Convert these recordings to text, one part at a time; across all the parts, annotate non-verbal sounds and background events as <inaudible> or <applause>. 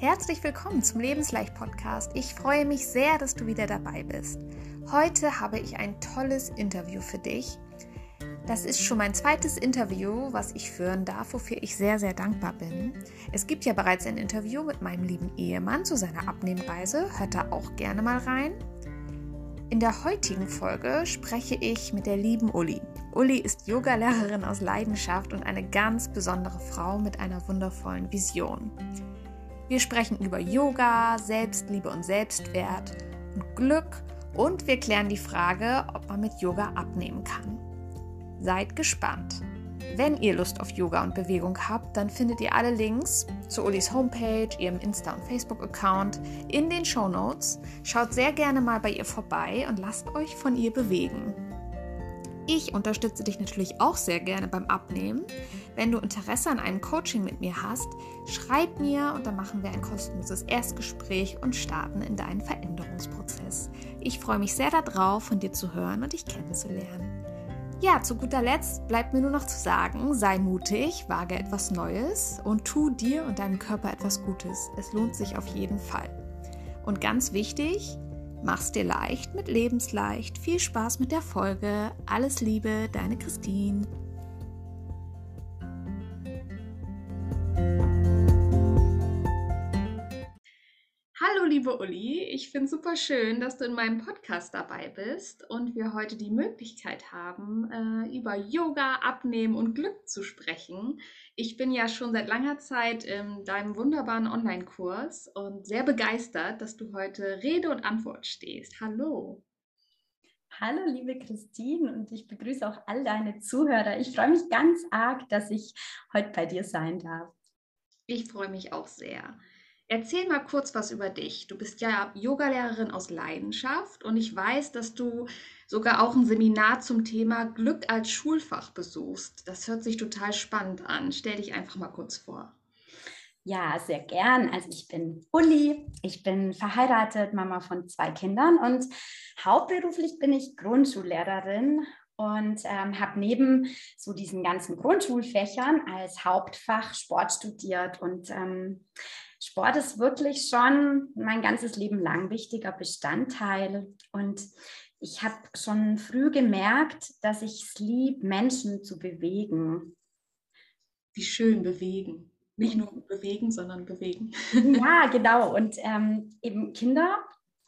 Herzlich willkommen zum Lebensleicht Podcast. Ich freue mich sehr, dass du wieder dabei bist. Heute habe ich ein tolles Interview für dich. Das ist schon mein zweites Interview, was ich führen darf, wofür ich sehr, sehr dankbar bin. Es gibt ja bereits ein Interview mit meinem lieben Ehemann zu seiner Abnehmreise. Hört da auch gerne mal rein. In der heutigen Folge spreche ich mit der lieben Uli. Uli ist Yogalehrerin aus Leidenschaft und eine ganz besondere Frau mit einer wundervollen Vision. Wir sprechen über Yoga, Selbstliebe und Selbstwert und Glück und wir klären die Frage, ob man mit Yoga abnehmen kann. Seid gespannt. Wenn ihr Lust auf Yoga und Bewegung habt, dann findet ihr alle Links zu Ulis Homepage, ihrem Insta- und Facebook-Account in den Show Notes. Schaut sehr gerne mal bei ihr vorbei und lasst euch von ihr bewegen. Ich unterstütze dich natürlich auch sehr gerne beim Abnehmen. Wenn du Interesse an einem Coaching mit mir hast, schreib mir und dann machen wir ein kostenloses Erstgespräch und starten in deinen Veränderungsprozess. Ich freue mich sehr darauf, von dir zu hören und dich kennenzulernen. Ja, zu guter Letzt bleibt mir nur noch zu sagen, sei mutig, wage etwas Neues und tu dir und deinem Körper etwas Gutes. Es lohnt sich auf jeden Fall. Und ganz wichtig, Mach's dir leicht mit Lebensleicht. Viel Spaß mit der Folge. Alles Liebe, deine Christine. Liebe Uli, ich finde super schön, dass du in meinem Podcast dabei bist und wir heute die Möglichkeit haben, äh, über Yoga, Abnehmen und Glück zu sprechen. Ich bin ja schon seit langer Zeit in deinem wunderbaren Online-Kurs und sehr begeistert, dass du heute Rede und Antwort stehst. Hallo. Hallo, liebe Christine, und ich begrüße auch all deine Zuhörer. Ich freue mich ganz arg, dass ich heute bei dir sein darf. Ich freue mich auch sehr. Erzähl mal kurz was über dich. Du bist ja Yogalehrerin aus Leidenschaft und ich weiß, dass du sogar auch ein Seminar zum Thema Glück als Schulfach besuchst. Das hört sich total spannend an. Stell dich einfach mal kurz vor. Ja, sehr gern. Also ich bin Uli, ich bin verheiratet, Mama von zwei Kindern und hauptberuflich bin ich Grundschullehrerin und ähm, habe neben so diesen ganzen Grundschulfächern als Hauptfach Sport studiert und ähm, Sport ist wirklich schon mein ganzes Leben lang wichtiger Bestandteil und ich habe schon früh gemerkt, dass ich es lieb, Menschen zu bewegen. Wie schön bewegen. Nicht nur bewegen, sondern bewegen. <laughs> Ja, genau. Und ähm, eben Kinder,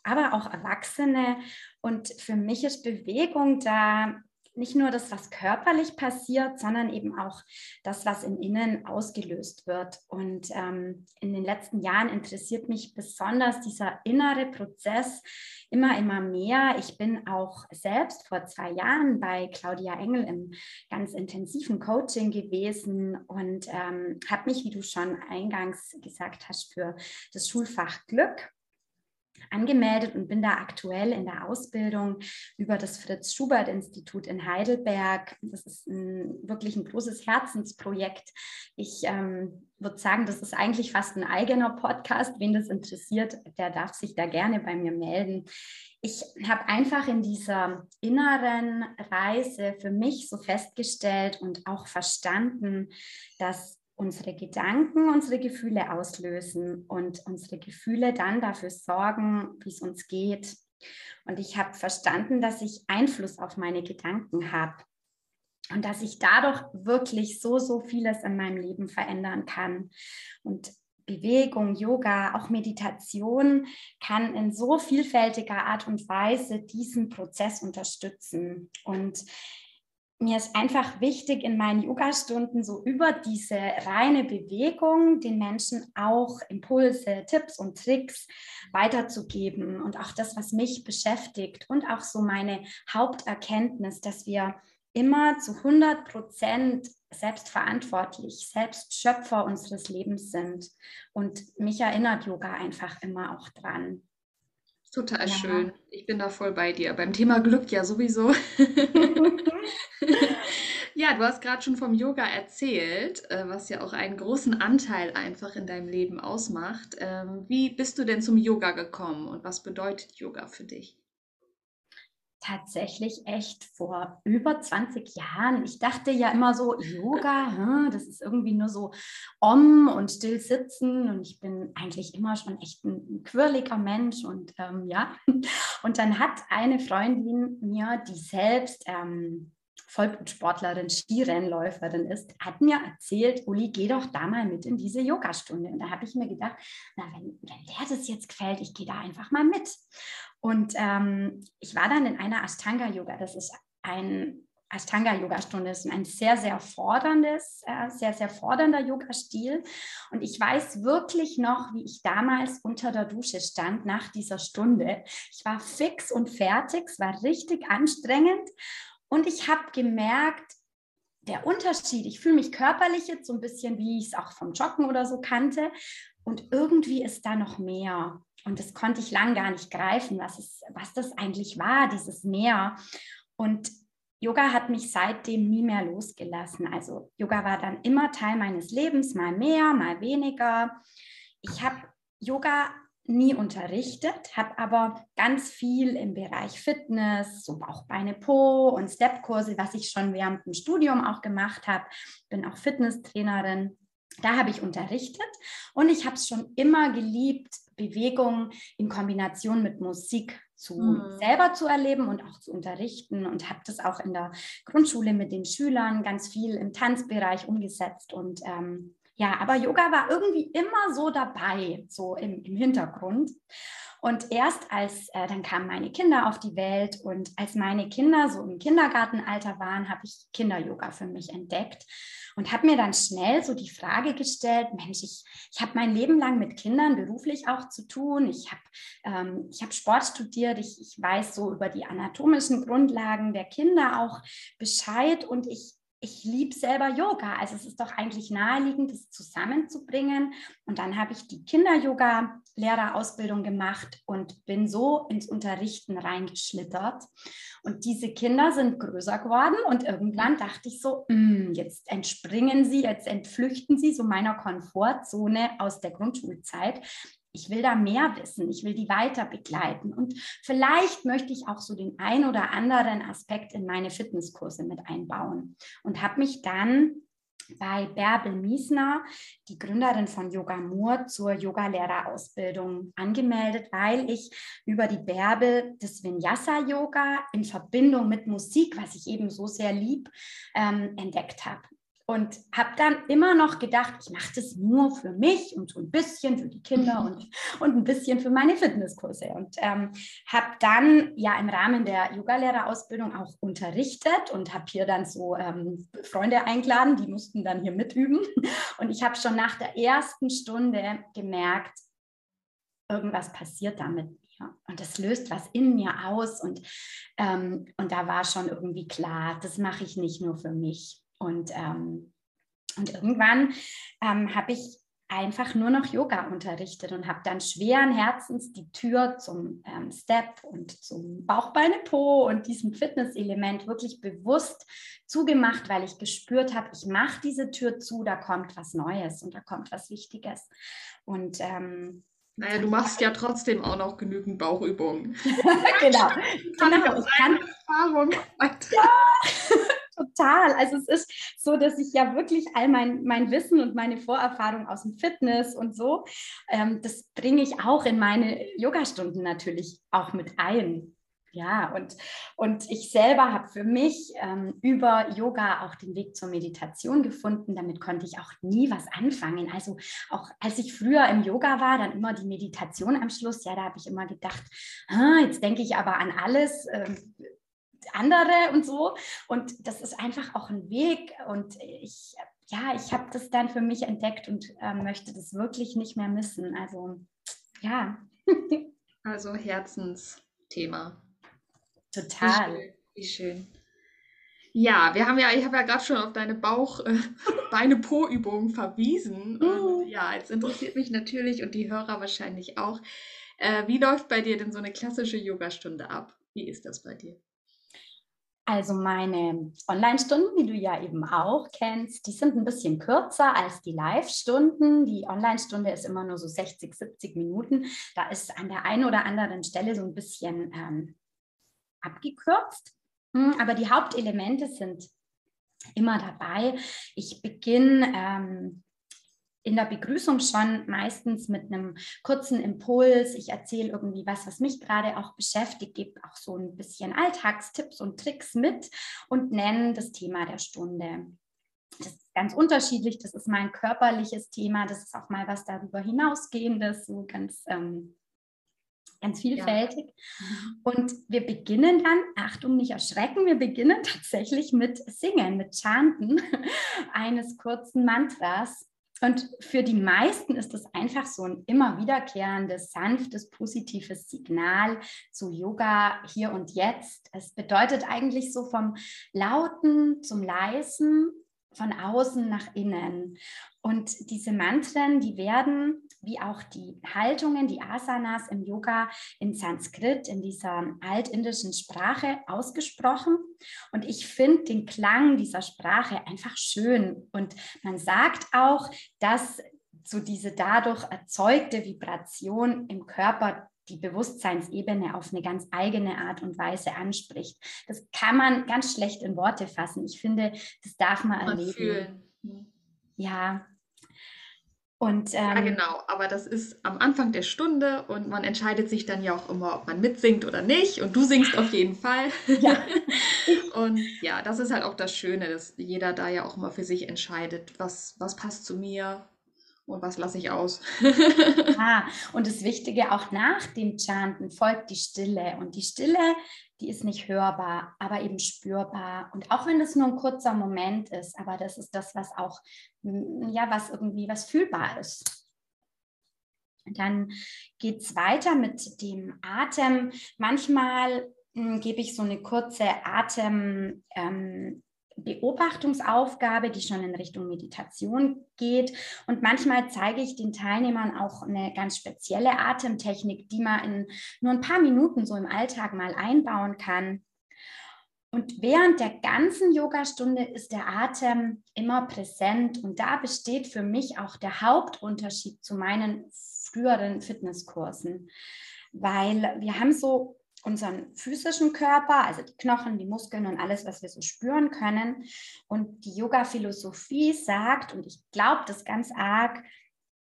aber auch Erwachsene. Und für mich ist Bewegung da nicht nur das, was körperlich passiert, sondern eben auch das, was im Innen ausgelöst wird. Und ähm, in den letzten Jahren interessiert mich besonders dieser innere Prozess immer, immer mehr. Ich bin auch selbst vor zwei Jahren bei Claudia Engel im ganz intensiven Coaching gewesen und ähm, habe mich, wie du schon eingangs gesagt hast, für das Schulfach Glück angemeldet und bin da aktuell in der Ausbildung über das Fritz Schubert Institut in Heidelberg. Das ist ein, wirklich ein großes Herzensprojekt. Ich ähm, würde sagen, das ist eigentlich fast ein eigener Podcast. Wen das interessiert, der darf sich da gerne bei mir melden. Ich habe einfach in dieser inneren Reise für mich so festgestellt und auch verstanden, dass unsere Gedanken unsere Gefühle auslösen und unsere Gefühle dann dafür sorgen, wie es uns geht. Und ich habe verstanden, dass ich Einfluss auf meine Gedanken habe und dass ich dadurch wirklich so, so vieles in meinem Leben verändern kann. Und Bewegung, Yoga, auch Meditation kann in so vielfältiger Art und Weise diesen Prozess unterstützen. Und mir ist einfach wichtig, in meinen Yoga-Stunden so über diese reine Bewegung den Menschen auch Impulse, Tipps und Tricks weiterzugeben und auch das, was mich beschäftigt und auch so meine Haupterkenntnis, dass wir immer zu 100 Prozent selbstverantwortlich, selbst Schöpfer unseres Lebens sind. Und mich erinnert Yoga einfach immer auch dran. Total ja. schön. Ich bin da voll bei dir. Beim Thema Glück ja sowieso. <laughs> ja, du hast gerade schon vom Yoga erzählt, äh, was ja auch einen großen Anteil einfach in deinem Leben ausmacht. Ähm, wie bist du denn zum Yoga gekommen und was bedeutet Yoga für dich? Tatsächlich echt vor über 20 Jahren. Ich dachte ja immer so, Yoga, das ist irgendwie nur so om und still sitzen. Und ich bin eigentlich immer schon echt ein, quirliger Mensch. Und ähm, ja, <laughs> und dann hat eine Freundin mir, die selbst ähm, Vollblutsportlerin, Skirennläuferin ist, hat mir erzählt, Uli, geh doch da mal mit in diese Yogastunde. Und da habe ich mir gedacht, na, wenn, wenn der das jetzt gefällt, ich gehe da einfach mal mit. Und ähm, ich war dann in einer Ashtanga-Yoga. Das ist ein Ashtanga-Yoga-Stunde ist ein sehr, sehr forderndes, äh, sehr, sehr fordernder Yoga-Stil. Und ich weiß wirklich noch, wie ich damals unter der Dusche stand nach dieser Stunde. Ich war fix und fertig, es war richtig anstrengend. Und ich habe gemerkt, der Unterschied, ich fühle mich körperlich jetzt so ein bisschen, wie ich es auch vom Joggen oder so kannte. Und irgendwie ist da noch mehr. Und das konnte ich lang gar nicht greifen, was, es, was das eigentlich war, dieses Meer. Und Yoga hat mich seitdem nie mehr losgelassen. Also Yoga war dann immer Teil meines Lebens, mal mehr, mal weniger. Ich habe Yoga nie unterrichtet, habe aber ganz viel im Bereich Fitness, so Bauch, Beine, Po und Stepkurse, was ich schon während dem Studium auch gemacht habe. Bin auch Fitnesstrainerin. Da habe ich unterrichtet und ich habe es schon immer geliebt, Bewegung in Kombination mit Musik zu mhm. selber zu erleben und auch zu unterrichten und habe das auch in der Grundschule mit den Schülern ganz viel im Tanzbereich umgesetzt und ähm, ja, aber Yoga war irgendwie immer so dabei, so im, im Hintergrund. Und erst als äh, dann kamen meine Kinder auf die Welt und als meine Kinder so im Kindergartenalter waren, habe ich Kinder-Yoga für mich entdeckt und habe mir dann schnell so die Frage gestellt, Mensch, ich, ich habe mein Leben lang mit Kindern beruflich auch zu tun. Ich habe ähm, hab Sport studiert, ich, ich weiß so über die anatomischen Grundlagen der Kinder auch Bescheid und ich ich liebe selber Yoga. Also es ist doch eigentlich naheliegend, das zusammenzubringen. Und dann habe ich die Kinder-Yoga-Lehrerausbildung gemacht und bin so ins Unterrichten reingeschlittert. Und diese Kinder sind größer geworden und irgendwann dachte ich so, mm, jetzt entspringen sie, jetzt entflüchten sie so meiner Komfortzone aus der Grundschulzeit ich will da mehr wissen, ich will die weiter begleiten. Und vielleicht möchte ich auch so den ein oder anderen Aspekt in meine Fitnesskurse mit einbauen. Und habe mich dann bei Bärbel Miesner, die Gründerin von Yoga Mur, zur Yogalehrerausbildung angemeldet, weil ich über die Bärbel das Vinyasa-Yoga in Verbindung mit Musik, was ich eben so sehr lieb, ähm, entdeckt habe. Und habe dann immer noch gedacht, ich mache das nur für mich und so ein bisschen für die Kinder und, und ein bisschen für meine Fitnesskurse. Und ähm, habe dann ja im Rahmen der Yogalehrerausbildung auch unterrichtet und habe hier dann so ähm, Freunde eingeladen, die mussten dann hier mitüben. Und ich habe schon nach der ersten Stunde gemerkt, irgendwas passiert damit mir. Und das löst was in mir aus. Und, ähm, und da war schon irgendwie klar, das mache ich nicht nur für mich. Und, ähm, und irgendwann ähm, habe ich einfach nur noch Yoga unterrichtet und habe dann schweren Herzens die Tür zum ähm, Step und zum Bauchbeine Po und diesem Fitnesselement wirklich bewusst zugemacht, weil ich gespürt habe, ich mache diese Tür zu, da kommt was Neues und da kommt was Wichtiges. Und ähm, naja, du machst ja trotzdem auch noch genügend Bauchübungen. <laughs> genau. <laughs> Kann genau. Ich kann, Erfahrung. Ja, <laughs> total. Also es ist so, dass ich ja wirklich all mein, mein Wissen und meine Vorerfahrung aus dem Fitness und so, ähm, das bringe ich auch in meine Yogastunden natürlich auch mit ein. Ja, und, und ich selber habe für mich ähm, über Yoga auch den Weg zur Meditation gefunden. Damit konnte ich auch nie was anfangen. Also auch als ich früher im Yoga war, dann immer die Meditation am Schluss. Ja, da habe ich immer gedacht, ah, jetzt denke ich aber an alles. Ähm, andere und so. Und das ist einfach auch ein Weg. Und ich, ja, ich habe das dann für mich entdeckt und äh, möchte das wirklich nicht mehr missen. Also, ja. <laughs> also Herzensthema. Total. Wie schön. Wie schön. Ja, wir haben ja, ich habe ja gerade schon auf deine Bauch, äh, <laughs> Beine, Po-Übungen verwiesen. Und, uh. ja, jetzt interessiert mich natürlich und die Hörer wahrscheinlich auch. Äh, wie läuft bei dir denn so eine klassische Yogastunde ab? Wie ist das bei dir? Also meine Online-Stunden, die du ja eben auch kennst, die sind ein bisschen kürzer als die Live-Stunden. Die Online-Stunde ist immer nur so 60, 70 Minuten. Da ist an der einen oder anderen Stelle so ein bisschen ähm, abgekürzt. Hm, aber die Hauptelemente sind immer dabei. Ich beginne ähm, in der Begrüßung schon meistens mit einem kurzen Impuls. Ich erzähle irgendwie was, was mich gerade auch beschäftigt, gebe auch so ein bisschen Alltagstipps und Tricks mit und nenne das Thema der Stunde. Das ist ganz unterschiedlich. Das ist mein körperliches Thema. Das ist auch mal was darüber hinausgehendes, so ganz ähm, ganz vielfältig. Ja. Mhm. Und wir beginnen dann, Achtung, nicht erschrecken, wir beginnen <laughs> tatsächlich mit Singen, mit Chanten <laughs> eines kurzen Mantras. Und für die meisten ist das einfach so ein immer wiederkehrendes, sanftes, positives Signal zu Yoga hier und jetzt. Es bedeutet eigentlich so vom Lauten zum Leisen, von außen nach innen. Und diese Mantren, die werden, wie auch die Haltungen, die Asanas im Yoga in Sanskrit, in dieser altindischen Sprache ausgesprochen. Und ich finde den Klang dieser Sprache einfach schön. Und man sagt auch, dass so diese dadurch erzeugte Vibration im Körper die Bewusstseinsebene auf eine ganz eigene Art und Weise anspricht. Das kann man ganz schlecht in Worte fassen. Ich finde, das darf man, man erleben. Fühlen. Ja. Und, ähm, ja, genau, aber das ist am Anfang der Stunde und man entscheidet sich dann ja auch immer, ob man mitsingt oder nicht. Und du singst auf jeden Fall. Ja. <laughs> und ja, das ist halt auch das Schöne, dass jeder da ja auch immer für sich entscheidet, was, was passt zu mir, und was lasse ich aus? ah, und das Wichtige auch nach dem Chanten folgt die Stille. Und die Stille, die ist nicht hörbar, aber eben spürbar. Und auch wenn es nur ein kurzer Moment ist, aber das ist das, was auch, mm, ja, was irgendwie was fühlbar ist. Dann geht es weiter mit dem Atem. Manchmal mm, gebe ich so eine kurze Atem. Ähm, Beobachtungsaufgabe, die schon in Richtung Meditation geht. Und manchmal zeige ich den Teilnehmern auch eine ganz spezielle Atemtechnik, die man in nur ein paar Minuten so im Alltag mal einbauen kann. Und während der ganzen Yogastunde ist der Atem immer präsent. Und da besteht für mich auch der Hauptunterschied zu meinen früheren Fitnesskursen. Weil wir haben so unseren physischen Körper, also die Knochen, die Muskeln und alles, was wir so spüren können. Und die Yoga-Philosophie sagt, und ich glaube das ganz arg,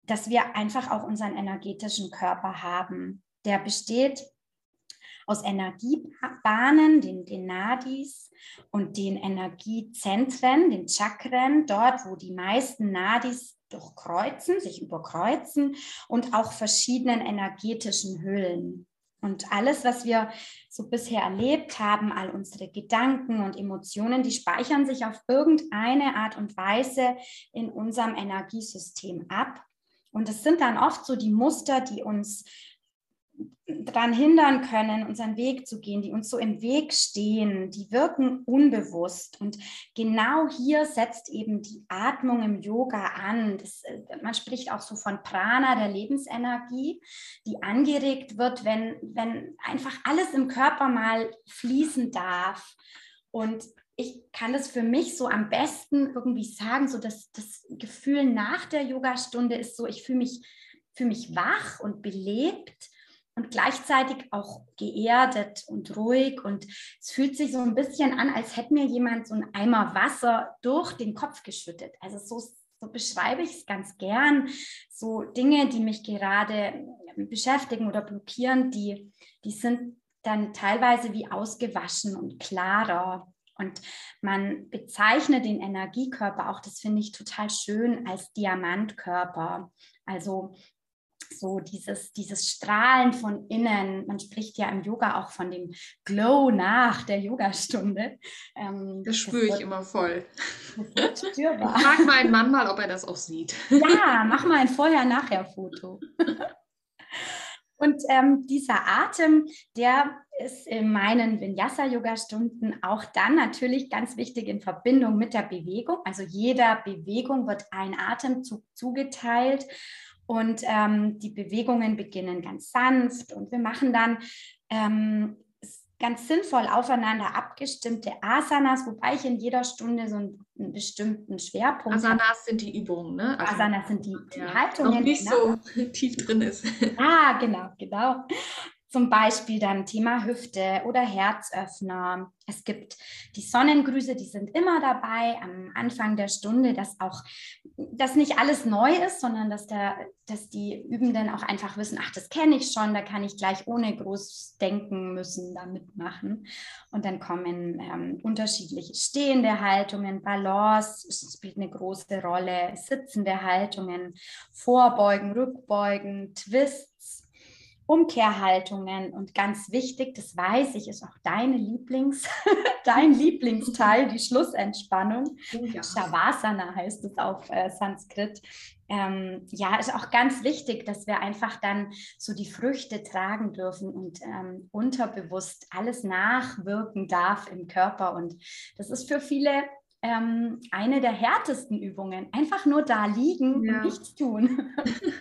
dass wir einfach auch unseren energetischen Körper haben. Der besteht aus Energiebahnen, den, den Nadis und den Energiezentren, den Chakren, dort, wo die meisten Nadis durchkreuzen, sich überkreuzen und auch verschiedenen energetischen Hüllen. Und alles, was wir so bisher erlebt haben, all unsere Gedanken und Emotionen, die speichern sich auf irgendeine Art und Weise in unserem Energiesystem ab. Und es sind dann oft so die Muster, die uns daran hindern können, unseren Weg zu gehen, die uns so im Weg stehen, die wirken unbewusst. Und genau hier setzt eben die Atmung im Yoga an. Das, äh, man spricht auch so von Prana, der Lebensenergie, die angeregt wird, wenn, wenn einfach alles im Körper mal fließen darf. Und ich kann das für mich so am besten irgendwie sagen, so dass das Gefühl nach der Yogastunde ist so, ich fühle mich, fühle mich wach und belebt und gleichzeitig auch geerdet und ruhig. Und es fühlt sich so ein bisschen an, als hätte mir jemand so einen Eimer Wasser durch den Kopf geschüttet. Also so, so beschreibe ich es ganz gern. So Dinge, die mich gerade beschäftigen oder blockieren, die, die sind dann teilweise wie ausgewaschen und klarer. Und man bezeichnet den Energiekörper auch, das finde ich total schön, als Diamantkörper. Also so dieses, dieses Strahlen von innen. Man spricht ja im Yoga auch von dem Glow nach der Yogastunde. Ähm, das spüre ich immer voll. Das wird spürbar. Ich frage meinen Mann mal, ob er das auch sieht. Ja, mach mal ein Vorher-Nachher-Foto. Und ähm, dieser Atem, der ist in meinen Vinyasa-Yoga-Stunden auch dann natürlich ganz wichtig in Verbindung mit der Bewegung. Also jeder Bewegung wird ein Atemzug zugeteilt. Und ähm, die Bewegungen beginnen ganz sanft und wir machen dann ähm, ganz sinnvoll aufeinander abgestimmte Asanas, wobei ich in jeder Stunde so einen, einen bestimmten Schwerpunkt Asanas habe. sind die Übungen, ne? Also, Asanas sind die, die ja, Haltungen. Noch nicht genau. so <laughs> tief drin ist. Ah, genau, genau. Zum Beispiel dann Thema Hüfte oder Herzöffner. Es gibt die Sonnengrüße, die sind immer dabei am Anfang der Stunde, dass auch das nicht alles neu ist, sondern dass, der, dass die Übenden auch einfach wissen, ach, das kenne ich schon, da kann ich gleich ohne groß denken müssen, da mitmachen. Und dann kommen ähm, unterschiedliche stehende Haltungen, Balance spielt eine große Rolle, sitzende Haltungen, Vorbeugen, Rückbeugen, Twist Umkehrhaltungen und ganz wichtig, das weiß ich, ist auch deine Lieblings, <laughs> dein Lieblingsteil, die Schlussentspannung. Oh ja. Shavasana heißt es auf äh, Sanskrit. Ähm, ja, ist auch ganz wichtig, dass wir einfach dann so die Früchte tragen dürfen und ähm, unterbewusst alles nachwirken darf im Körper. Und das ist für viele ähm, eine der härtesten Übungen. Einfach nur da liegen ja. und nichts tun.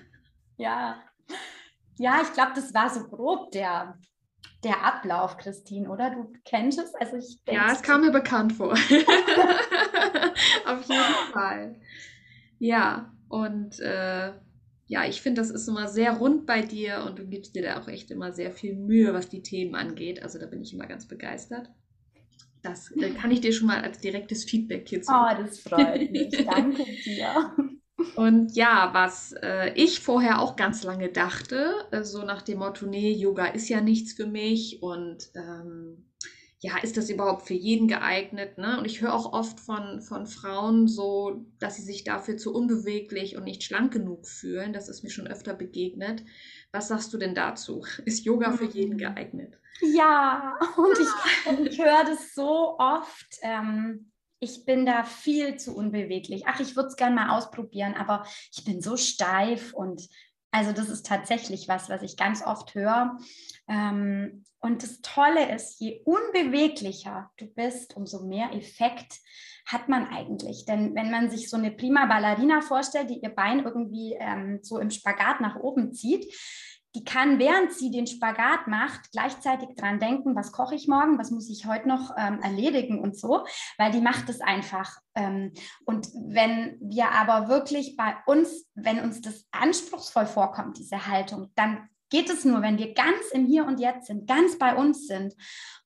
<laughs> ja. Ja, ich glaube, das war so grob der, der Ablauf, Christine, oder? Du kennst es? Also ich ja, es kam mir bekannt vor. <laughs> Auf jeden <laughs> Fall. Ja, und äh, ja, ich finde, das ist immer sehr rund bei dir und du gibst dir da auch echt immer sehr viel Mühe, was die Themen angeht. Also da bin ich immer ganz begeistert. Das äh, kann ich dir schon mal als direktes Feedback hier zu. Oh, das freut mich. Danke <laughs> dir. Und ja, was äh, ich vorher auch ganz lange dachte, äh, so nach dem Motto, nee, Yoga ist ja nichts für mich und ähm, ja, ist das überhaupt für jeden geeignet? Ne? Und ich höre auch oft von, von Frauen so, dass sie sich dafür zu unbeweglich und nicht schlank genug fühlen. Das ist mir schon öfter begegnet. Was sagst du denn dazu? <laughs> Ist Yoga für jeden mhm. geeignet? Ja, <laughs> und ich, ich höre das so oft. Ähm, ich bin da viel zu unbeweglich. Ach, ich würde es gerne mal ausprobieren, aber ich bin so steif und also das ist tatsächlich was, was ich ganz oft höre. Ähm, und das Tolle ist, je unbeweglicher du bist, umso mehr Effekt hat man eigentlich. Denn wenn man sich so eine prima Ballerina vorstellt, die ihr Bein irgendwie ähm, so im Spagat nach oben zieht, die kann, während sie den Spagat macht, gleichzeitig dran denken, was koche ich morgen, was muss ich heute noch ähm, erledigen und so, weil die macht es einfach. Ähm, und wenn wir aber wirklich bei uns, wenn uns das anspruchsvoll vorkommt, diese Haltung, dann geht es nur, wenn wir ganz im Hier und Jetzt sind, ganz bei uns sind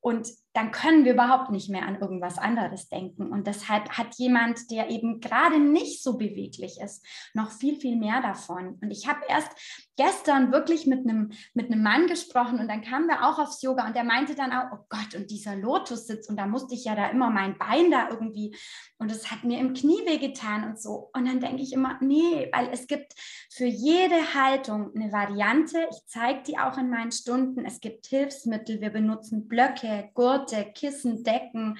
und dann können wir überhaupt nicht mehr an irgendwas anderes denken. Und deshalb hat jemand, der eben gerade nicht so beweglich ist, noch viel, viel mehr davon. Und ich habe erst gestern wirklich mit einem, mit Mann gesprochen und dann kamen wir auch aufs Yoga und der meinte dann auch, oh Gott, und dieser Lotus-Sitz und da musste ich ja da immer mein Bein da irgendwie und es hat mir im Knie wehgetan und so. Und dann denke ich immer, nee, weil es gibt für jede Haltung eine Variante. Ich zeige die auch in meinen Stunden. Es gibt Hilfsmittel, wir benutzen Blöcke, Gurte, Kissen, Decken.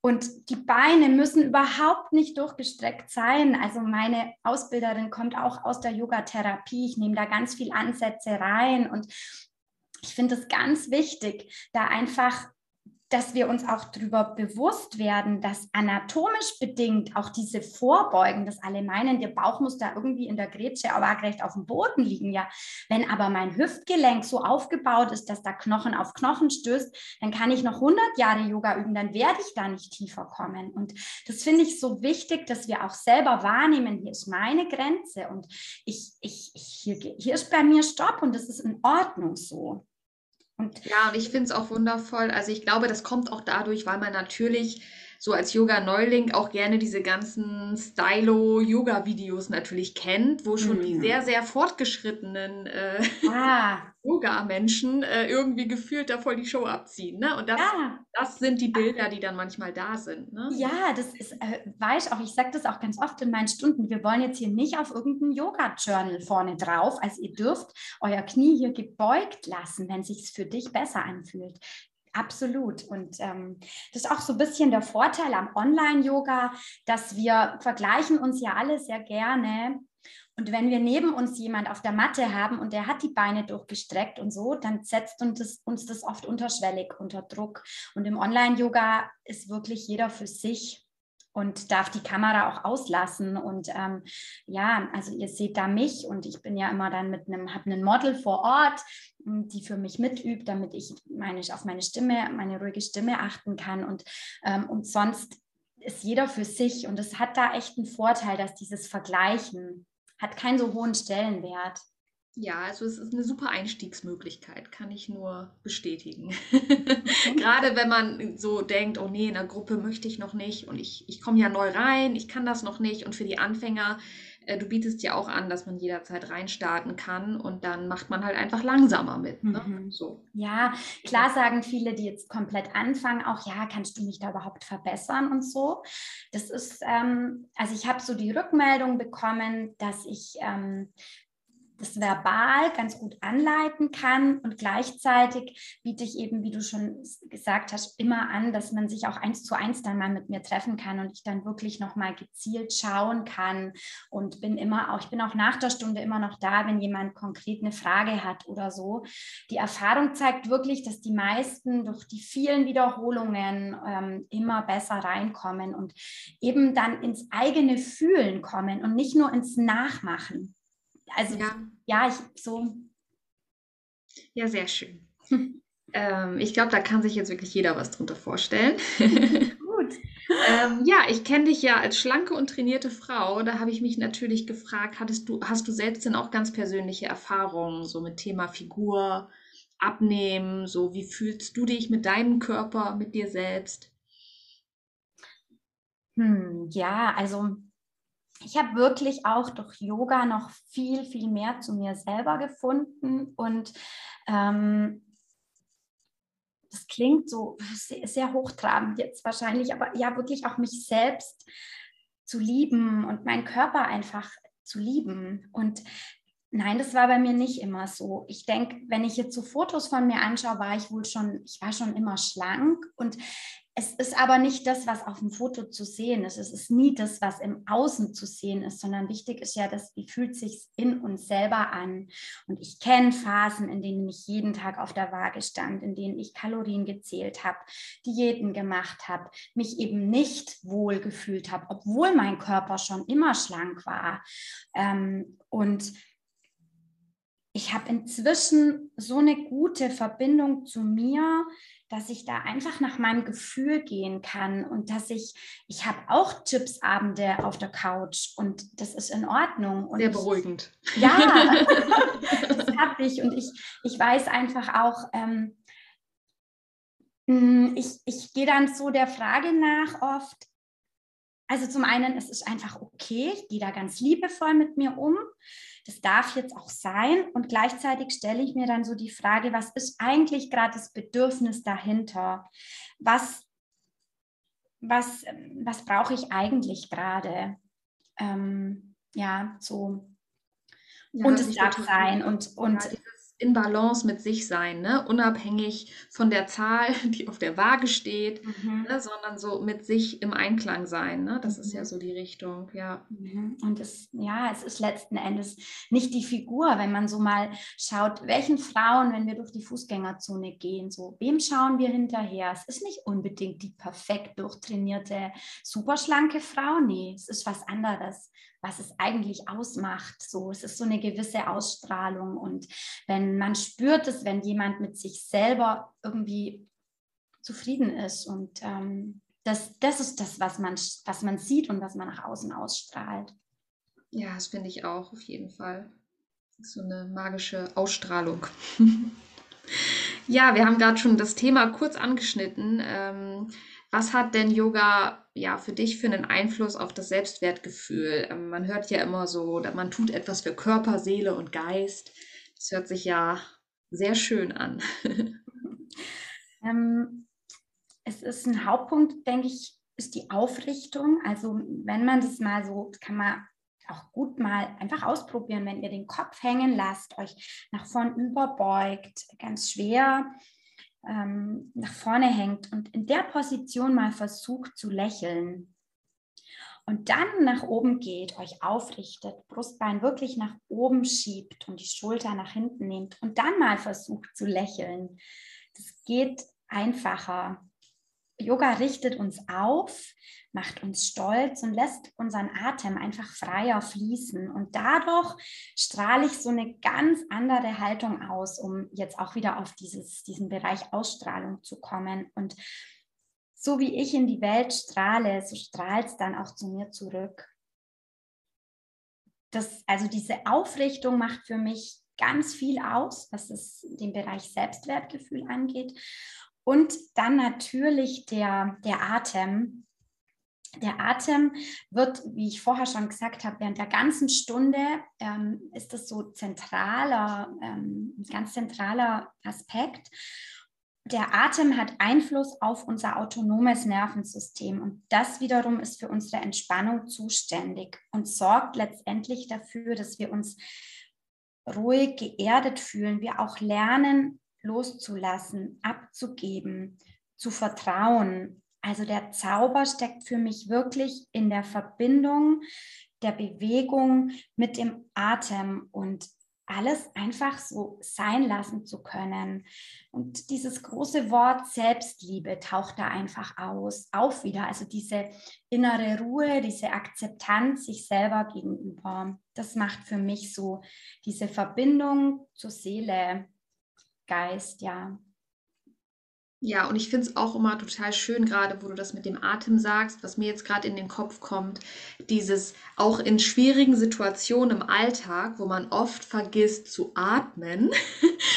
Und die Beine müssen überhaupt nicht durchgestreckt sein. Also meine Ausbilderin kommt auch aus der Yoga-Therapie. Ich nehme da ganz viel Ansätze rein und ich finde es ganz wichtig, da einfach dass wir uns auch darüber bewusst werden, dass anatomisch bedingt auch diese Vorbeugen, dass alle meinen, der Bauch muss da irgendwie in der Grätsche aber recht auf dem Boden liegen. Ja, wenn aber mein Hüftgelenk so aufgebaut ist, dass da Knochen auf Knochen stößt, dann kann ich noch 100 Jahre Yoga üben, dann werde ich da nicht tiefer kommen. Und das finde ich so wichtig, dass wir auch selber wahrnehmen, hier ist meine Grenze und ich, ich, ich hier, hier ist bei mir Stopp und das ist in Ordnung so. Und ja, und ich finde es auch wundervoll. Also ich glaube, das kommt auch dadurch, weil man natürlich so als Yoga-Neuling auch gerne diese ganzen Stylo-Yoga-Videos natürlich kennt, wo schon die mhm. sehr, sehr fortgeschrittenen äh, ah. <laughs> Yoga-Menschen äh, irgendwie gefühlt da voll die Show abziehen. Ne? Und das, ja. das sind die Bilder, die dann manchmal da sind. Ne? Ja, das ist, äh, weiß auch, ich sage das auch ganz oft in meinen Stunden, wir wollen jetzt hier nicht auf irgendein Yoga-Journal vorne drauf, als ihr dürft euer Knie hier gebeugt lassen, wenn es sich für dich besser anfühlt. Absolut. Und ähm, das ist auch so ein bisschen der Vorteil am Online-Yoga, dass wir vergleichen uns ja alle sehr gerne. Und wenn wir neben uns jemand auf der Matte haben und der hat die Beine durchgestreckt und so, dann setzt uns das, uns das oft unterschwellig unter Druck. Und im Online-Yoga ist wirklich jeder für sich und darf die Kamera auch auslassen. Und ähm, ja, also ihr seht da mich und ich bin ja immer dann mit einem, habe einen Model vor Ort, hm, die für mich mitübt, damit ich meine, auf meine Stimme, meine ruhige Stimme achten kann. Und, ähm, und sonst ist jeder für sich und es hat da echt einen Vorteil, dass dieses Vergleichen hat keinen so hohen Stellenwert. Ja, also es ist eine super Einstiegsmöglichkeit, kann ich nur bestätigen. Gerade wenn man so denkt, oh nee, in der Gruppe möchte ich noch nicht und ich, ich komme ja neu rein, ich kann das noch nicht. Und für die Anfänger, äh, du bietest ja auch an, dass man jederzeit reinstarten kann und dann macht man halt einfach langsamer mit. Ne? Mhm. So. Ja, klar sagen viele, die jetzt komplett anfangen, auch ja, kannst du mich da überhaupt verbessern und so. Das ist, ähm, also ich habe so die Rückmeldung bekommen, dass ich ähm, das verbal ganz gut anleiten kann und gleichzeitig biete ich eben, wie du schon gesagt hast, immer an, dass man sich auch eins zu eins dann mal mit mir treffen kann und ich dann wirklich noch mal gezielt schauen kann und bin immer auch, ich bin auch nach der Stunde immer noch da, wenn jemand konkret eine Frage hat oder so. Die Erfahrung zeigt wirklich, dass die meisten durch die vielen Wiederholungen ähm, immer besser reinkommen und eben dann ins eigene Fühlen kommen und nicht nur ins Nachmachen. Also ja, ja ich so. Ja, sehr schön. <laughs> ähm, ich glaube, da kann sich jetzt wirklich jeder was drunter vorstellen. <laughs> Gut. ähm, ja, ich kenne dich ja als schlanke und trainierte Frau. Da habe ich mich natürlich gefragt, hattest du, hast du selbst denn auch ganz persönliche Erfahrungen so mit Thema Figur, Abnehmen, so wie fühlst du dich mit deinem Körper, mit dir selbst? Hm, ja, also ich habe wirklich auch durch Yoga noch viel, viel mehr zu mir selber gefunden und ähm, das klingt so sehr, hochtrabend jetzt wahrscheinlich, aber ja, wirklich auch mich selbst zu lieben und meinen Körper einfach zu lieben. Und nein, das war bei mir nicht immer so. Ich denke, wenn ich jetzt so Fotos von mir anschaue, war ich wohl schon, ich war schon immer schlank und es ist aber nicht das, was auf dem Foto zu sehen ist. Es ist nie das, was im Außen zu sehen ist, sondern wichtig ist ja, dass wie fühlt sich in uns selber an. Und ich kenne Phasen, in denen ich jeden Tag auf der Waage stand, in denen ich Kalorien gezählt habe, Diäten gemacht habe, mich eben nicht wohl gefühlt habe, obwohl mein Körper schon immer schlank war. Ähm, und ich habe inzwischen so eine gute Verbindung zu mir, dass ich da einfach nach meinem Gefühl gehen kann und dass ich, ich habe auch Chipsabende auf der Couch und das ist in Ordnung. Und Sehr beruhigend. Ich, ja, <laughs> das habe ich und ich, ich weiß einfach auch, ähm, mm, ich, ich gehe dann so der Frage nach oft, also zum einen, es ist einfach okay, ich gehe da ganz liebevoll mit mir um. Das darf jetzt auch sein. Und gleichzeitig stelle ich mir dann so die Frage, was ist eigentlich gerade das Bedürfnis dahinter? Was, was, was brauche ich eigentlich gerade? Ähm, ja, so. Ja, und es darf sein. Und, und ja, in Balance mit sich sein, ne? unabhängig von der Zahl, <laughs> die auf der Waage steht, mhm. ne? sondern so mit sich im Einklang sein. Ne? Das mhm. ist ja mhm. so die Richtung, ja. Mhm. Und es, ja, es ist letzten Endes nicht die Figur, wenn man so mal schaut, welchen Frauen, wenn wir durch die Fußgängerzone gehen, so, wem schauen wir hinterher? Es ist nicht unbedingt die perfekt durchtrainierte, superschlanke Frau, nee, es ist was anderes was es eigentlich ausmacht. So, es ist so eine gewisse Ausstrahlung und wenn man spürt es, wenn jemand mit sich selber irgendwie zufrieden ist und ähm, das, das ist das, was man, was man sieht und was man nach außen ausstrahlt. Ja, das finde ich auch auf jeden Fall. So eine magische Ausstrahlung. <laughs> ja, wir haben gerade schon das Thema kurz angeschnitten. Ähm, was hat denn Yoga ja für dich für einen Einfluss auf das Selbstwertgefühl? Ähm, man hört ja immer so, man tut etwas für Körper, Seele und Geist. Das hört sich ja sehr schön an. <laughs> ähm, es ist ein Hauptpunkt, denke ich, ist die Aufrichtung. Also wenn man das mal so, kann man auch gut mal einfach ausprobieren, wenn ihr den Kopf hängen lasst, euch nach vorn überbeugt, ganz schwer ähm, nach vorne hängt und in der Position mal versucht zu lächeln. Und dann nach oben geht, euch aufrichtet, Brustbein wirklich nach oben schiebt und die Schulter nach hinten nehmt und dann mal versucht zu lächeln. Das geht einfacher. Yoga richtet uns auf, macht uns stolz und lässt unseren Atem einfach freier fließen. Und dadurch strahle ich so eine ganz andere Haltung aus, um jetzt auch wieder auf dieses, diesen Bereich Ausstrahlung zu kommen. Und so wie ich in die Welt strahle, so strahlt es dann auch zu mir zurück. Das, also diese Aufrichtung macht für mich ganz viel aus, was es den Bereich Selbstwertgefühl angeht. Und dann natürlich der, der Atem. Der Atem wird, wie ich vorher schon gesagt habe, während der ganzen Stunde ähm, ist das so zentraler, ähm, ganz zentraler Aspekt. Der Atem hat Einfluss auf unser autonomes Nervensystem und das wiederum ist für unsere Entspannung zuständig und sorgt letztendlich dafür, dass wir uns ruhig, geerdet fühlen, wir auch lernen, loszulassen, abzugeben, zu vertrauen. Also der Zauber steckt für mich wirklich in der Verbindung der Bewegung mit dem Atem und alles einfach so sein lassen zu können. Und dieses große Wort Selbstliebe taucht da einfach aus, auf wieder. Also diese innere Ruhe, diese Akzeptanz sich selber gegenüber. Das macht für mich so diese Verbindung zur Seele, Geist, ja. Ja, und ich finde es auch immer total schön, gerade wo du das mit dem Atem sagst, was mir jetzt gerade in den Kopf kommt, dieses auch in schwierigen Situationen im Alltag, wo man oft vergisst zu atmen. <laughs>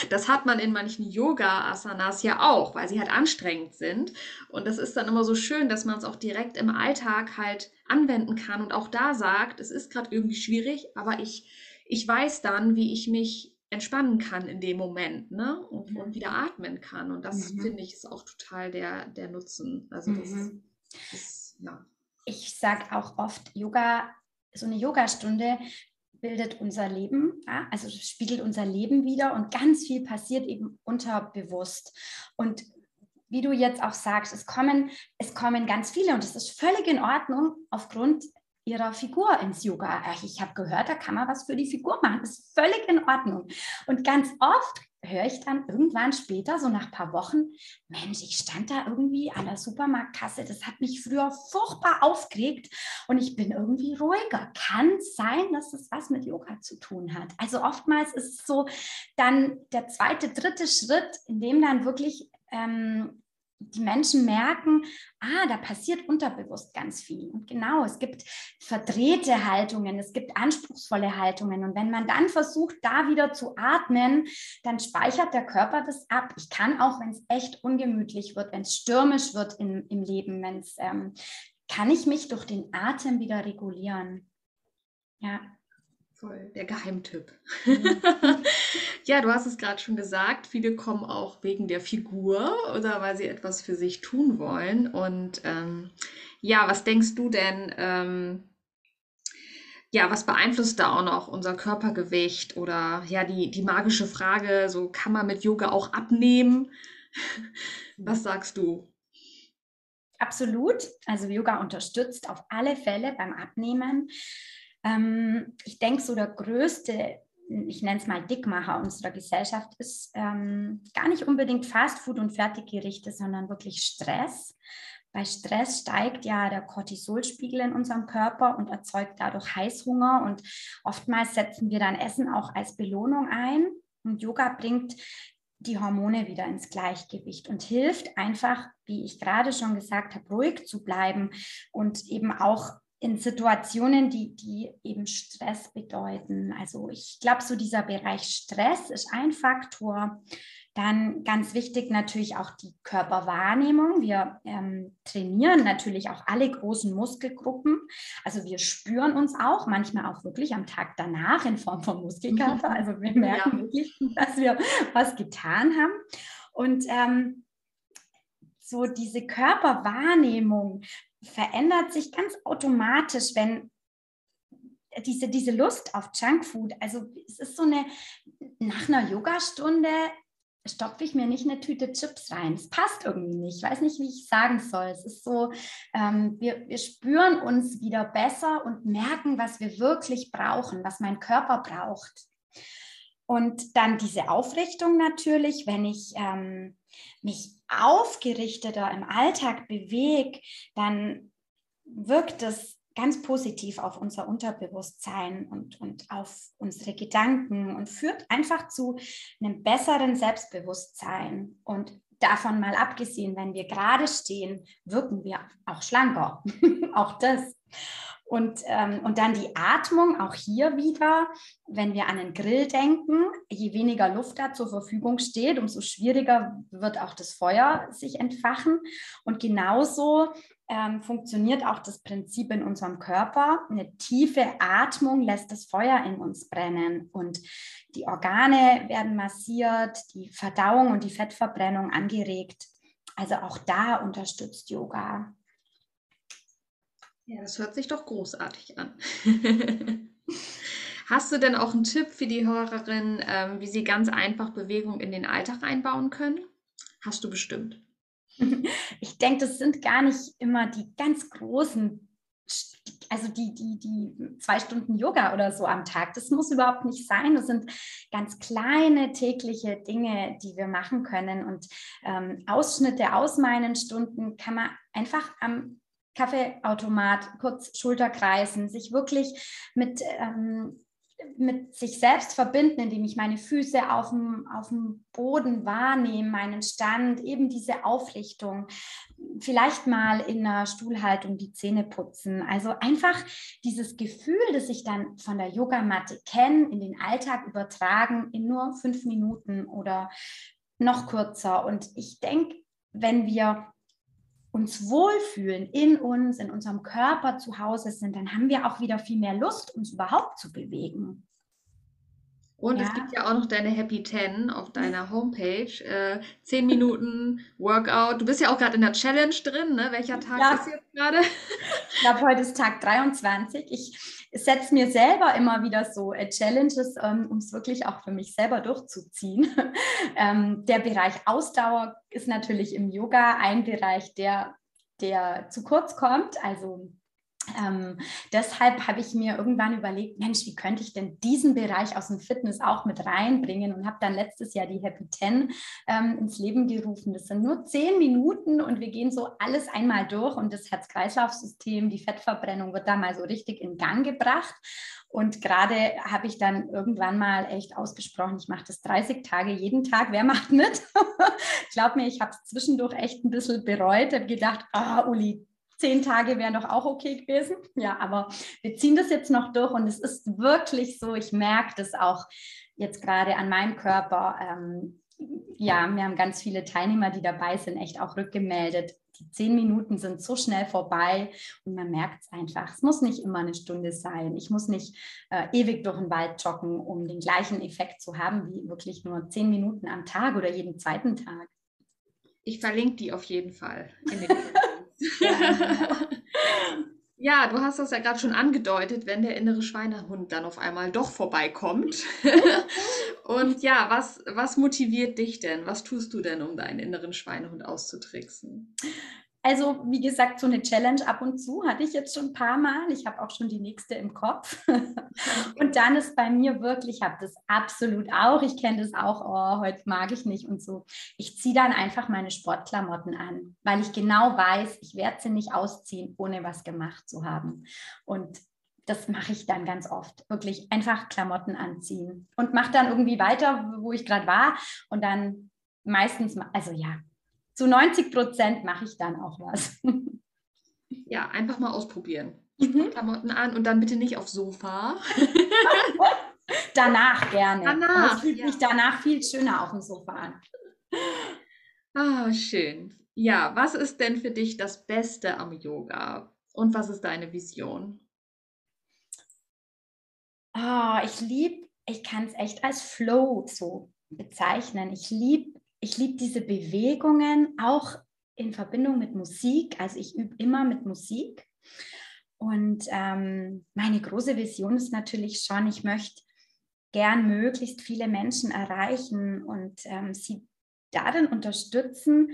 Das hat man in manchen Yoga-Asanas ja auch, weil sie halt anstrengend sind. Und das ist dann immer so schön, dass man es auch direkt im Alltag halt anwenden kann und auch da sagt, es ist gerade irgendwie schwierig, aber ich, ich weiß dann, wie ich mich entspannen kann in dem Moment, ne? Und, mhm. und wieder atmen kann. Und das mhm. finde ich ist auch total der, der Nutzen. Also das mhm. ist, ja. Ich sage auch oft, Yoga, so eine Yogastunde bildet unser Leben, ja? also spiegelt unser Leben wieder und ganz viel passiert eben unterbewusst. Und wie du jetzt auch sagst, es kommen, es kommen ganz viele und es ist völlig in Ordnung aufgrund ihrer Figur ins Yoga. Ich habe gehört, da kann man was für die Figur machen. Ist völlig in Ordnung. Und ganz oft höre ich dann irgendwann später, so nach ein paar Wochen, Mensch, ich stand da irgendwie an der Supermarktkasse, das hat mich früher furchtbar aufgeregt und ich bin irgendwie ruhiger. Kann sein, dass das was mit Yoga zu tun hat. Also oftmals ist es so dann der zweite, dritte Schritt, in dem dann wirklich ähm, die Menschen merken, ah, da passiert unterbewusst ganz viel. Und genau, es gibt verdrehte Haltungen, es gibt anspruchsvolle Haltungen. Und wenn man dann versucht, da wieder zu atmen, dann speichert der Körper das ab. Ich kann auch, wenn es echt ungemütlich wird, wenn es stürmisch wird im, im Leben, wenn es, ähm, kann ich mich durch den Atem wieder regulieren. Ja. Voll, der Geheimtipp. Mhm. <laughs> ja, du hast es gerade schon gesagt, viele kommen auch wegen der Figur oder weil sie etwas für sich tun wollen. Und ähm, ja, was denkst du denn? Ähm, ja, was beeinflusst da auch noch unser Körpergewicht oder ja, die, die magische Frage, so kann man mit Yoga auch abnehmen? <laughs> was sagst du? Absolut. Also Yoga unterstützt auf alle Fälle beim Abnehmen. Ähm, ich denke, so der größte, ich nenne es mal Dickmacher unserer Gesellschaft, ist ähm, gar nicht unbedingt Fastfood und Fertiggerichte, sondern wirklich Stress. Bei Stress steigt ja der Cortisolspiegel in unserem Körper und erzeugt dadurch Heißhunger. Und oftmals setzen wir dann Essen auch als Belohnung ein. Und Yoga bringt die Hormone wieder ins Gleichgewicht und hilft einfach, wie ich gerade schon gesagt habe, ruhig zu bleiben und eben auch in Situationen, die, die eben Stress bedeuten. Also ich glaube, so dieser Bereich Stress ist ein Faktor. Dann ganz wichtig natürlich auch die Körperwahrnehmung. Wir ähm, trainieren natürlich auch alle großen Muskelgruppen. Also wir spüren uns auch manchmal auch wirklich am Tag danach in Form von Muskelkater. <laughs> Also wir merken ja. wirklich, dass wir was getan haben. Und ähm, so diese Körperwahrnehmung verändert sich ganz automatisch, wenn diese, diese Lust auf Junkfood, also es ist so eine, nach einer Yogastunde stopfe ich mir nicht eine Tüte Chips rein. Es passt irgendwie nicht. Ich weiß nicht, wie ich sagen soll. Es ist so, ähm, wir, wir spüren uns wieder besser und merken, was wir wirklich brauchen, was mein Körper braucht. Und dann diese Aufrichtung natürlich, wenn ich ähm, mich aufgerichteter im Alltag bewege, dann wirkt es ganz positiv auf unser Unterbewusstsein und, und auf unsere Gedanken und führt einfach zu einem besseren Selbstbewusstsein. Und davon mal abgesehen, wenn wir gerade stehen, wirken wir auch schlanker. <laughs> auch das. Und, ähm, und dann die Atmung, auch hier wieder, wenn wir an einen Grill denken, je weniger Luft da zur Verfügung steht, umso schwieriger wird auch das Feuer sich entfachen. Und genauso ähm, funktioniert auch das Prinzip in unserem Körper. Eine tiefe Atmung lässt das Feuer in uns brennen und die Organe werden massiert, die Verdauung und die Fettverbrennung angeregt. Also auch da unterstützt Yoga. Ja, das hört sich doch großartig an. <laughs> Hast du denn auch einen Tipp für die Hörerin, ähm, wie sie ganz einfach Bewegung in den Alltag einbauen können? Hast du bestimmt. <laughs> Ich denke, das sind gar nicht immer die ganz großen, also die, die, die zwei Stunden Yoga oder so am Tag. Das muss überhaupt nicht sein. Das sind ganz kleine tägliche Dinge, die wir machen können. Und ähm, Ausschnitte aus meinen Stunden kann man einfach am Kaffeeautomat kurz Schulterkreisen, sich wirklich mit, ähm, mit sich selbst verbinden, indem ich meine Füße auf dem, auf dem Boden wahrnehme, meinen Stand, eben diese Aufrichtung, vielleicht mal in einer Stuhlhaltung die Zähne putzen. Also einfach dieses Gefühl, das ich dann von der Yogamatte kenne, in den Alltag übertragen in nur fünf Minuten oder noch kürzer. Und ich denke, wenn wir uns wohlfühlen in uns, in unserem Körper zu Hause sind, dann haben wir auch wieder viel mehr Lust, uns überhaupt zu bewegen. Und ja. es gibt ja auch noch deine Happy 10 auf deiner Homepage. Äh, 10 Minuten Workout. Du bist ja auch gerade in der Challenge drin, ne? Welcher Tag ja. ist jetzt gerade? Ich glaube, heute ist Tag 23. Ich setze mir selber immer wieder so äh, Challenges, ähm, um es wirklich auch für mich selber durchzuziehen. <laughs> ähm, der Bereich Ausdauer ist natürlich im Yoga ein Bereich, der, der zu kurz kommt. Also ähm, deshalb habe ich mir irgendwann überlegt, Mensch, wie könnte ich denn diesen Bereich aus dem Fitness auch mit reinbringen und habe dann letztes Jahr die Happy Ten ähm, ins Leben gerufen. Das sind nur zehn Minuten und wir gehen so alles einmal durch und das Herz-Kreislauf-System, die Fettverbrennung wird da mal so richtig in Gang gebracht. Und gerade habe ich dann irgendwann mal echt ausgesprochen, ich mache das 30 Tage jeden Tag. Wer macht mit? <laughs> Glaub mir, ich habe es zwischendurch echt ein bisschen bereut, habe gedacht, ah, Uli, zehn Tage wären doch auch okay gewesen. Ja, aber wir ziehen das jetzt noch durch und es ist wirklich so, ich merke das auch jetzt gerade an meinem Körper. Ähm, ja, wir haben ganz viele Teilnehmer, die dabei sind, echt auch rückgemeldet. Die zehn Minuten sind so schnell vorbei und man merkt es einfach. Es muss nicht immer eine Stunde sein. Ich muss nicht äh, ewig durch den Wald joggen, um den gleichen Effekt zu haben wie wirklich nur zehn Minuten am Tag oder jeden zweiten Tag. Ich verlinke die auf jeden Fall <laughs> <laughs> Ja, du hast das ja gerade schon angedeutet, wenn der innere Schweinehund dann auf einmal doch vorbeikommt. <laughs> Und ja, was, was motiviert dich denn? Was tust du denn, um deinen inneren Schweinehund auszutricksen? Also, wie gesagt, so eine Challenge ab und zu hatte ich jetzt schon ein paar Mal. Ich habe auch schon die nächste im Kopf. <laughs> und dann ist bei mir wirklich, ich habe das absolut auch, ich kenne das auch, oh, heute mag ich nicht und so. Ich ziehe dann einfach meine Sportklamotten an, weil ich genau weiß, ich werde sie nicht ausziehen, ohne was gemacht zu haben. Und das mache ich dann ganz oft. Wirklich einfach Klamotten anziehen und mache dann irgendwie weiter, wo ich gerade war. Und dann meistens, also ja, zu 90 Prozent mache ich dann auch was. Ja, einfach mal ausprobieren. Mhm. Klamotten an und dann bitte nicht aufs Sofa. <laughs> danach gerne. Danach. Es fühlt ja. mich danach viel schöner auf dem Sofa an. Ah, schön. Ja, was ist denn für dich das Beste am Yoga? Und was ist deine Vision? Oh, ich liebe, ich kann es echt als Flow so bezeichnen. Ich liebe ich liebe diese Bewegungen auch in Verbindung mit Musik. Also ich übe immer mit Musik. Und ähm, meine große Vision ist natürlich schon, ich möchte gern möglichst viele Menschen erreichen und ähm, sie darin unterstützen,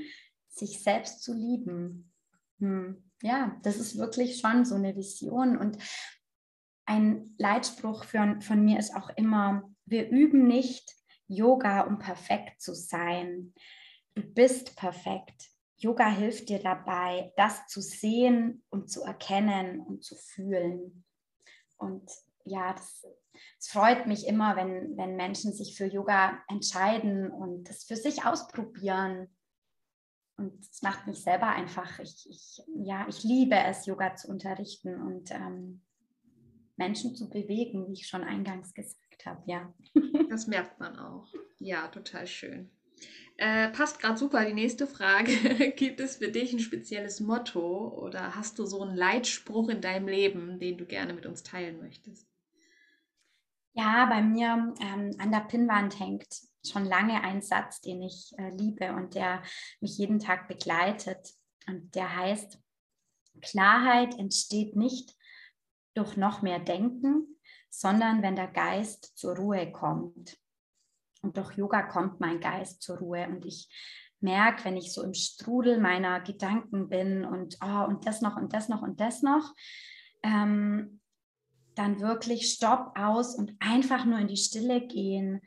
sich selbst zu lieben. Hm. Ja, das ist wirklich schon so eine Vision. Und ein Leitspruch für, von mir ist auch immer, wir üben nicht, Yoga, um perfekt zu sein. Du bist perfekt. Yoga hilft dir dabei, das zu sehen und zu erkennen und zu fühlen. Und ja, das freut mich immer, wenn, wenn Menschen sich für Yoga entscheiden und das für sich ausprobieren. Und es macht mich selber einfach, ich, ich, ja, ich liebe es, Yoga zu unterrichten. Und ähm, Menschen zu bewegen, wie ich schon eingangs gesagt habe, ja. <laughs> Das merkt man auch. Ja, total schön. Äh, passt gerade super die nächste Frage. <laughs> Gibt es für dich ein spezielles Motto oder hast du so einen Leitspruch in deinem Leben, den du gerne mit uns teilen möchtest? Ja, bei mir ähm, an der Pinnwand hängt schon lange ein Satz, den ich äh, liebe und der mich jeden Tag begleitet. Und der heißt, Klarheit entsteht nicht durch noch mehr Denken, sondern wenn der Geist zur Ruhe kommt. Und durch Yoga kommt mein Geist zur Ruhe und ich merke, wenn ich so im Strudel meiner Gedanken bin und, oh, und das noch und das noch und das noch, ähm, dann wirklich Stopp aus und einfach nur in die Stille gehen,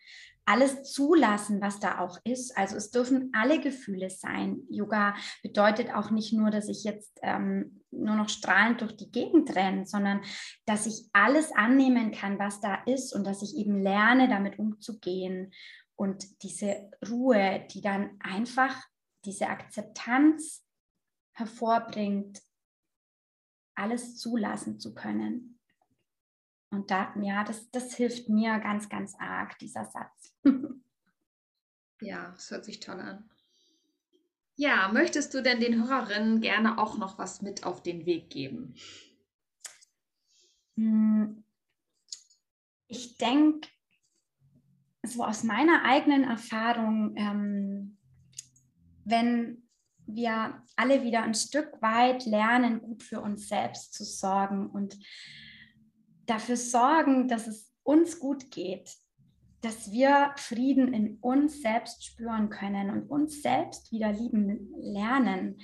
alles zulassen, was da auch ist. Also es dürfen alle Gefühle sein. Yoga bedeutet auch nicht nur, dass ich jetzt ähm, nur noch strahlend durch die Gegend renne, sondern dass ich alles annehmen kann, was da ist und dass ich eben lerne, damit umzugehen. Und diese Ruhe, die dann einfach diese Akzeptanz hervorbringt, alles zulassen zu können. Und da, ja, das, das hilft mir ganz, ganz arg, dieser Satz. ja, es hört sich toll an. Ja, möchtest du denn den Hörerinnen gerne auch noch was mit auf den Weg geben? Hm, ich denke, so aus meiner eigenen Erfahrung, ähm, wenn wir alle wieder ein Stück weit lernen, gut für uns selbst zu sorgen und dafür sorgen, dass es uns gut geht, dass wir Frieden in uns selbst spüren können und uns selbst wieder lieben lernen,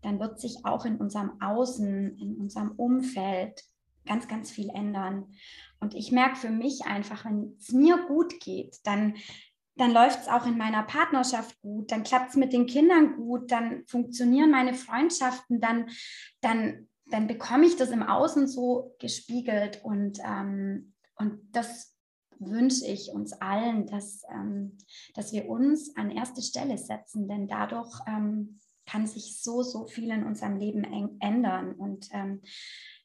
dann wird sich auch in unserem Außen, in unserem Umfeld ganz, ganz viel ändern. Und ich merke für mich einfach, wenn es mir gut geht, dann, dann läuft es auch in meiner Partnerschaft gut, dann klappt es mit den Kindern gut, dann funktionieren meine Freundschaften, dann, dann dann bekomme ich das im Außen so gespiegelt und, ähm, und das wünsche ich uns allen, dass, ähm, dass wir uns an erste Stelle setzen, denn dadurch ähm, kann sich so, so viel in unserem Leben ändern. Und ähm,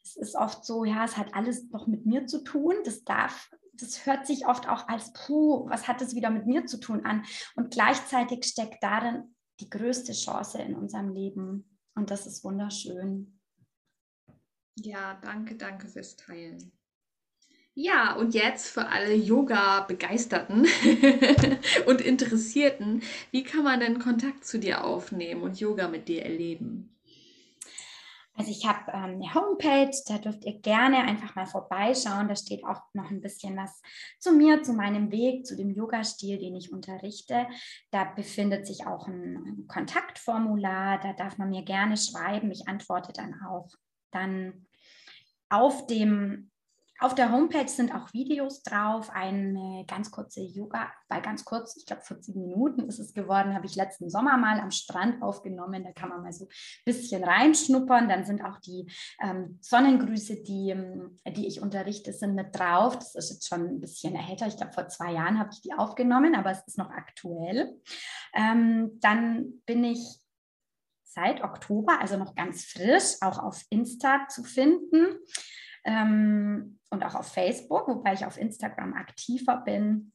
es ist oft so, ja, es hat alles noch mit mir zu tun. Das darf, das hört sich oft auch als, puh, was hat das wieder mit mir zu tun an? Und gleichzeitig steckt darin die größte Chance in unserem Leben. Und das ist wunderschön. Ja, danke, danke fürs Teilen. Ja, und jetzt für alle Yoga-Begeisterten <laughs> und Interessierten, wie kann man denn Kontakt zu dir aufnehmen und Yoga mit dir erleben? Also ich habe ähm, eine Homepage, da dürft ihr gerne einfach mal vorbeischauen. Da steht auch noch ein bisschen was zu mir, zu meinem Weg, zu dem Yoga-Stil, den ich unterrichte. Da befindet sich auch ein Kontaktformular, da darf man mir gerne schreiben. Ich antworte dann auch dann auf dem auf der Homepage sind auch Videos drauf, eine ganz kurze Yoga, bei ganz kurz, ich glaube 40 Minuten ist es geworden, habe ich letzten Sommer mal am Strand aufgenommen. Da kann man mal so ein bisschen reinschnuppern. Dann sind auch die ähm, Sonnengrüße, die, ähm, die ich unterrichte, sind mit drauf. Das ist jetzt schon ein bisschen älter. Ich glaube, vor zwei Jahren habe ich die aufgenommen, aber es ist noch aktuell. Ähm, dann bin ich seit Oktober, also noch ganz frisch, auch auf Insta zu finden ähm, und auch auf Facebook, wobei ich auf Instagram aktiver bin.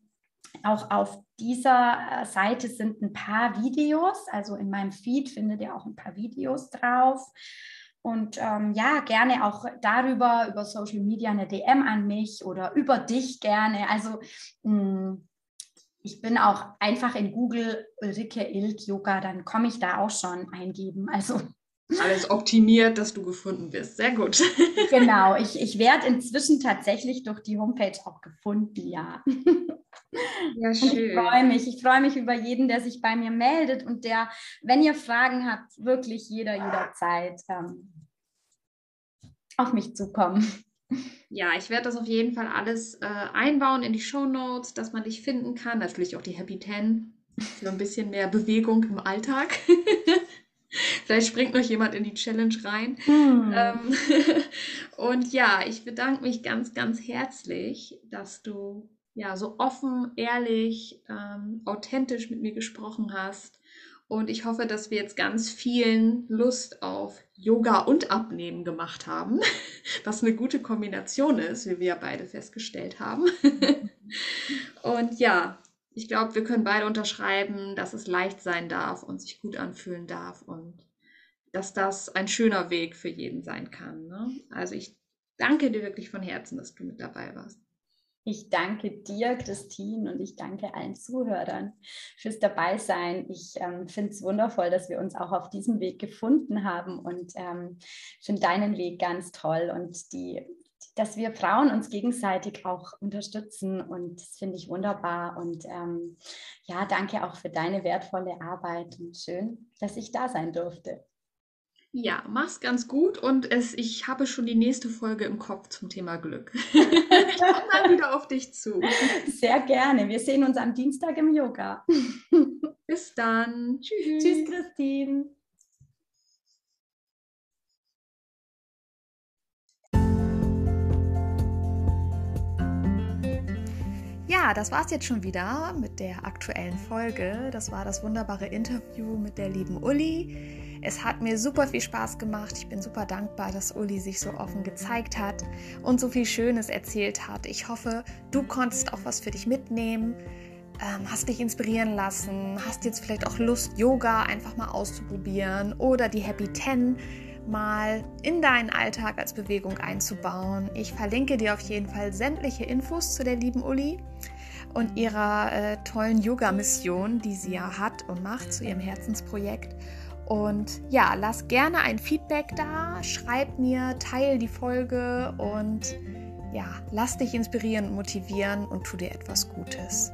Auch auf dieser äh, Seite sind ein paar Videos, also in meinem Feed findet ihr auch ein paar Videos drauf. Und ähm, ja, gerne auch darüber, über Social Media eine DM an mich oder über dich gerne. Also mh, hm, ich bin auch einfach in Google Ulrike Ilk Yoga, dann komme ich da auch schon eingeben. Also alles optimiert, dass du gefunden wirst. Sehr gut. <laughs> Genau, ich, ich werde inzwischen tatsächlich durch die Homepage auch gefunden, ja. Ja, schön. Und ich freue mich. Ich freue mich über jeden, der sich bei mir meldet und der, wenn ihr Fragen habt, wirklich jeder, jederzeit ähm, auf mich zukommen. Ja, ich werde das auf jeden Fall alles äh, einbauen in die Show Notes, dass man dich finden kann. Natürlich auch die Happy Ten für ein bisschen mehr Bewegung im Alltag. <laughs> Vielleicht springt noch jemand in die Challenge rein. Hm. Ähm, <laughs> und ja, ich bedanke mich ganz, ganz herzlich, dass du ja so offen, ehrlich, ähm, authentisch mit mir gesprochen hast Und ich hoffe, dass wir jetzt ganz vielen Lust auf Yoga und Abnehmen gemacht haben, <laughs> was eine gute Kombination ist, wie wir beide festgestellt haben. <laughs> und ja, ich glaube, wir können beide unterschreiben, dass es leicht sein darf und sich gut anfühlen darf und dass das ein schöner Weg für jeden sein kann. Ne? Also ich danke dir wirklich von Herzen, dass du mit dabei warst. Ich danke dir, Christine, und ich danke allen Zuhörern fürs Dabeisein. Ich ähm, finde es wundervoll, dass wir uns auch auf diesem Weg gefunden haben und ähm, finde deinen Weg ganz toll und die, dass wir Frauen uns gegenseitig auch unterstützen und das finde ich wunderbar. Und ähm, ja, danke auch für deine wertvolle Arbeit und schön, dass ich da sein durfte. Ja, mach's ganz gut und es, ich habe schon die nächste Folge im Kopf zum Thema Glück. <laughs> ich komme dann wieder auf dich zu. Sehr gerne. Wir sehen uns am Dienstag im Yoga. <laughs> Bis dann. Tschüss. Tschüss, Christine. Ja, das war's jetzt schon wieder mit der aktuellen Folge. Das war das wunderbare Interview mit der lieben Uli. Es hat mir super viel Spaß gemacht. Ich bin super dankbar, dass Uli sich so offen gezeigt hat und so viel Schönes erzählt hat. Ich hoffe, du konntest auch was für dich mitnehmen, ähm, hast dich inspirieren lassen, hast jetzt vielleicht auch Lust, Yoga einfach mal auszuprobieren oder die Happy Ten mal in deinen Alltag als Bewegung einzubauen. Ich verlinke dir auf jeden Fall sämtliche Infos zu der lieben Uli und ihrer äh, tollen Yoga-Mission, die sie ja hat und macht zu ihrem Herzensprojekt. Und ja, lass gerne ein Feedback da, schreib mir, teil die Folge und ja, lass dich inspirieren und motivieren und tu dir etwas Gutes.